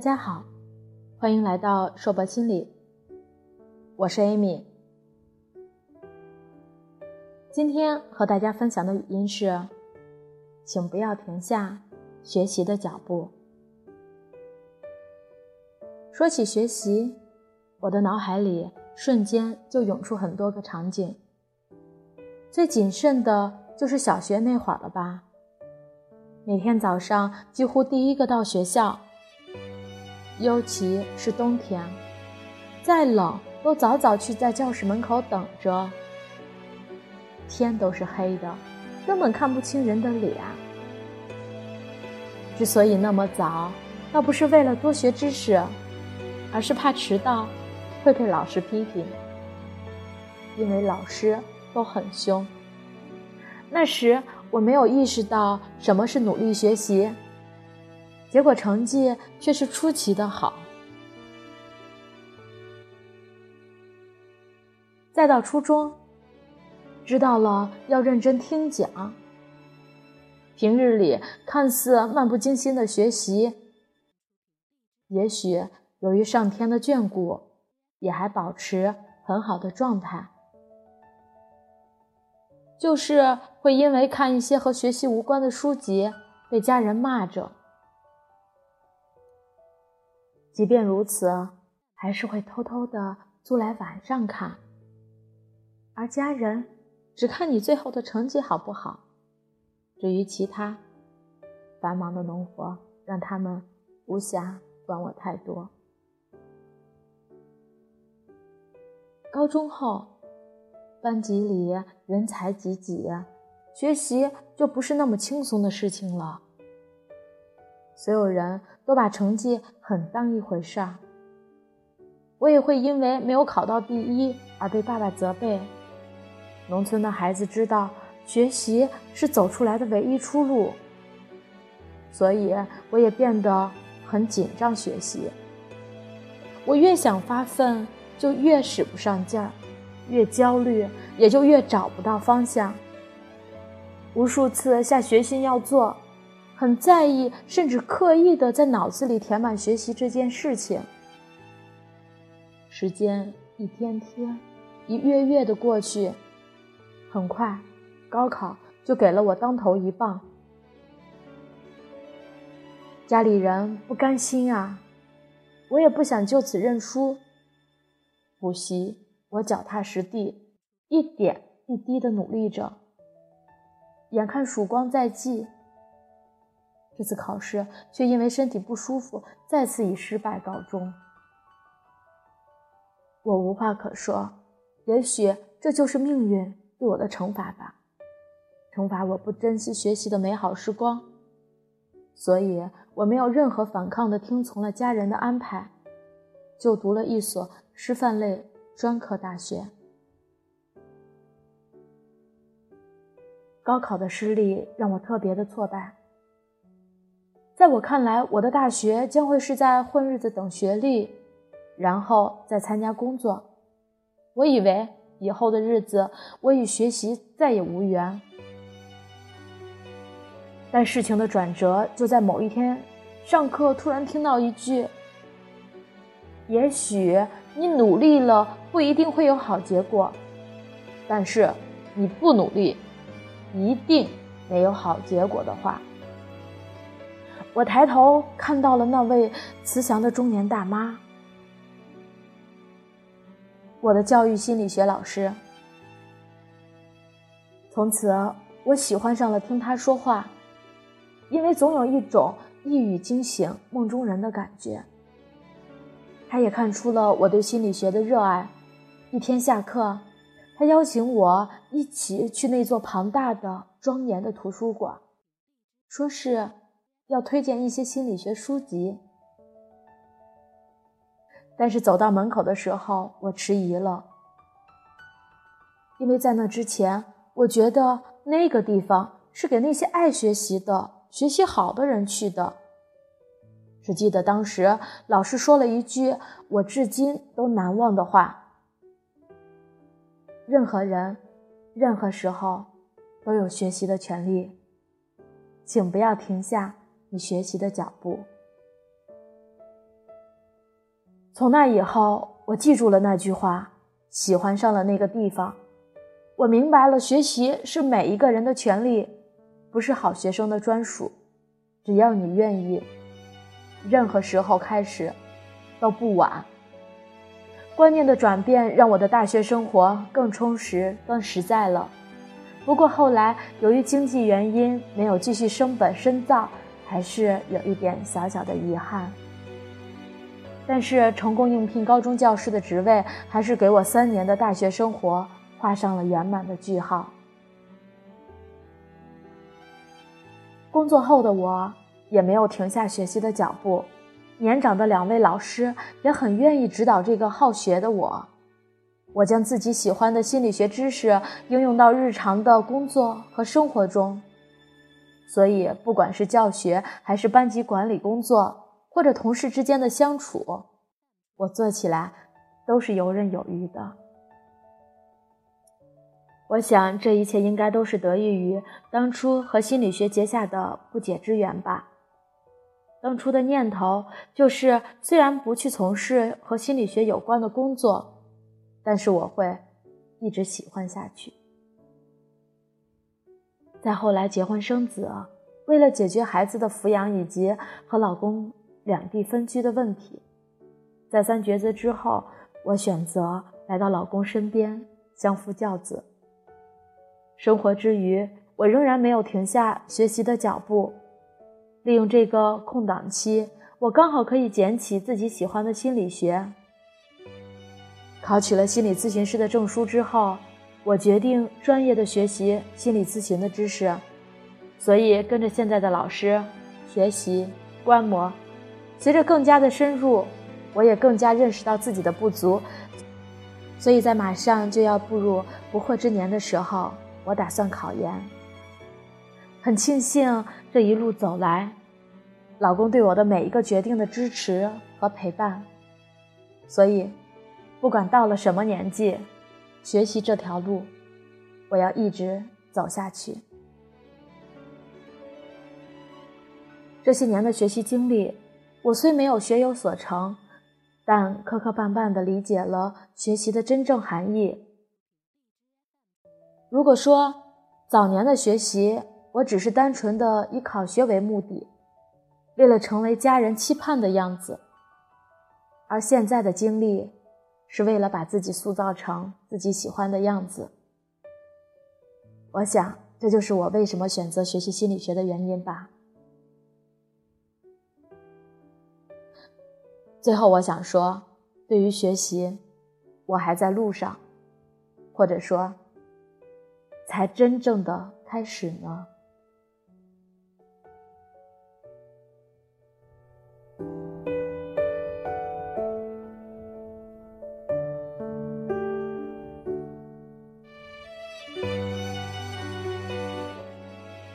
大家好，欢迎来到硕博心理，我是 Amy。今天和大家分享的语音是：请不要停下学习的脚步。说起学习，我的脑海里瞬间就涌出很多个场景。最谨慎的就是小学那会儿了吧？每天早上几乎第一个到学校。尤其是冬天，再冷都早早去在教室门口等着。天都是黑的，根本看不清人的脸。之所以那么早，倒不是为了多学知识，而是怕迟到会被老师批评，因为老师都很凶。那时我没有意识到什么是努力学习。结果成绩却是出奇的好。再到初中，知道了要认真听讲。平日里看似漫不经心的学习，也许由于上天的眷顾，也还保持很好的状态。就是会因为看一些和学习无关的书籍，被家人骂着。即便如此，还是会偷偷的租来晚上看，而家人只看你最后的成绩好不好。至于其他繁忙的农活，让他们无暇管我太多。高中后，班级里人才济济，学习就不是那么轻松的事情了。所有人都把成绩很当一回事儿，我也会因为没有考到第一而被爸爸责备。农村的孩子知道学习是走出来的唯一出路，所以我也变得很紧张学习。我越想发奋，就越使不上劲儿；越焦虑，也就越找不到方向。无数次下决心要做。很在意，甚至刻意的在脑子里填满学习这件事情。时间一天天、一月月的过去，很快，高考就给了我当头一棒。家里人不甘心啊，我也不想就此认输。补习，我脚踏实地，一点一滴的努力着。眼看曙光在即。这次考试却因为身体不舒服，再次以失败告终。我无话可说，也许这就是命运对我的惩罚吧，惩罚我不珍惜学习的美好时光。所以我没有任何反抗的听从了家人的安排，就读了一所师范类专科大学。高考的失利让我特别的挫败。在我看来，我的大学将会是在混日子等学历，然后再参加工作。我以为以后的日子，我与学习再也无缘。但事情的转折就在某一天，上课突然听到一句：“也许你努力了，不一定会有好结果，但是你不努力，一定没有好结果的话。”我抬头看到了那位慈祥的中年大妈，我的教育心理学老师。从此，我喜欢上了听她说话，因为总有一种一语惊醒梦中人的感觉。他也看出了我对心理学的热爱。一天下课，他邀请我一起去那座庞大的、庄严的图书馆，说是。要推荐一些心理学书籍，但是走到门口的时候，我迟疑了，因为在那之前，我觉得那个地方是给那些爱学习的、学习好的人去的。只记得当时老师说了一句我至今都难忘的话：任何人、任何时候都有学习的权利，请不要停下。你学习的脚步。从那以后，我记住了那句话，喜欢上了那个地方。我明白了，学习是每一个人的权利，不是好学生的专属。只要你愿意，任何时候开始都不晚。观念的转变让我的大学生活更充实、更实在了。不过后来由于经济原因，没有继续升本深造，还是有一点小小的遗憾。但是成功应聘高中教师的职位，还是给我三年的大学生活画上了圆满的句号。工作后的我也没有停下学习的脚步，年长的两位老师也很愿意指导这个好学的我。我将自己喜欢的心理学知识应用到日常的工作和生活中，所以不管是教学还是班级管理工作。或者同事之间的相处，我做起来都是游刃有余的。我想这一切应该都是得益于当初和心理学结下的不解之缘吧。当初的念头就是，虽然不去从事和心理学有关的工作，但是我会一直喜欢下去。再后来结婚生子，为了解决孩子的抚养以及和老公。两地分居的问题，再三抉择之后，我选择来到老公身边，相夫教子。生活之余，我仍然没有停下学习的脚步。利用这个空档期，我刚好可以捡起自己喜欢的心理学。考取了心理咨询师的证书之后，我决定专业的学习心理咨询的知识，所以跟着现在的老师学习观摩。随着更加的深入，我也更加认识到自己的不足，所以在马上就要步入不惑之年的时候，我打算考研。很庆幸这一路走来，老公对我的每一个决定的支持和陪伴，所以不管到了什么年纪，学习这条路，我要一直走下去。这些年的学习经历。我虽没有学有所成，但磕磕绊绊地理解了学习的真正含义。如果说早年的学习，我只是单纯的以考学为目的，为了成为家人期盼的样子，而现在的经历，是为了把自己塑造成自己喜欢的样子。我想，这就是我为什么选择学习心理学的原因吧。最后，我想说，对于学习，我还在路上，或者说，才真正的开始呢。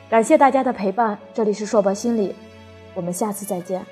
感谢大家的陪伴，这里是硕博心理，我们下次再见。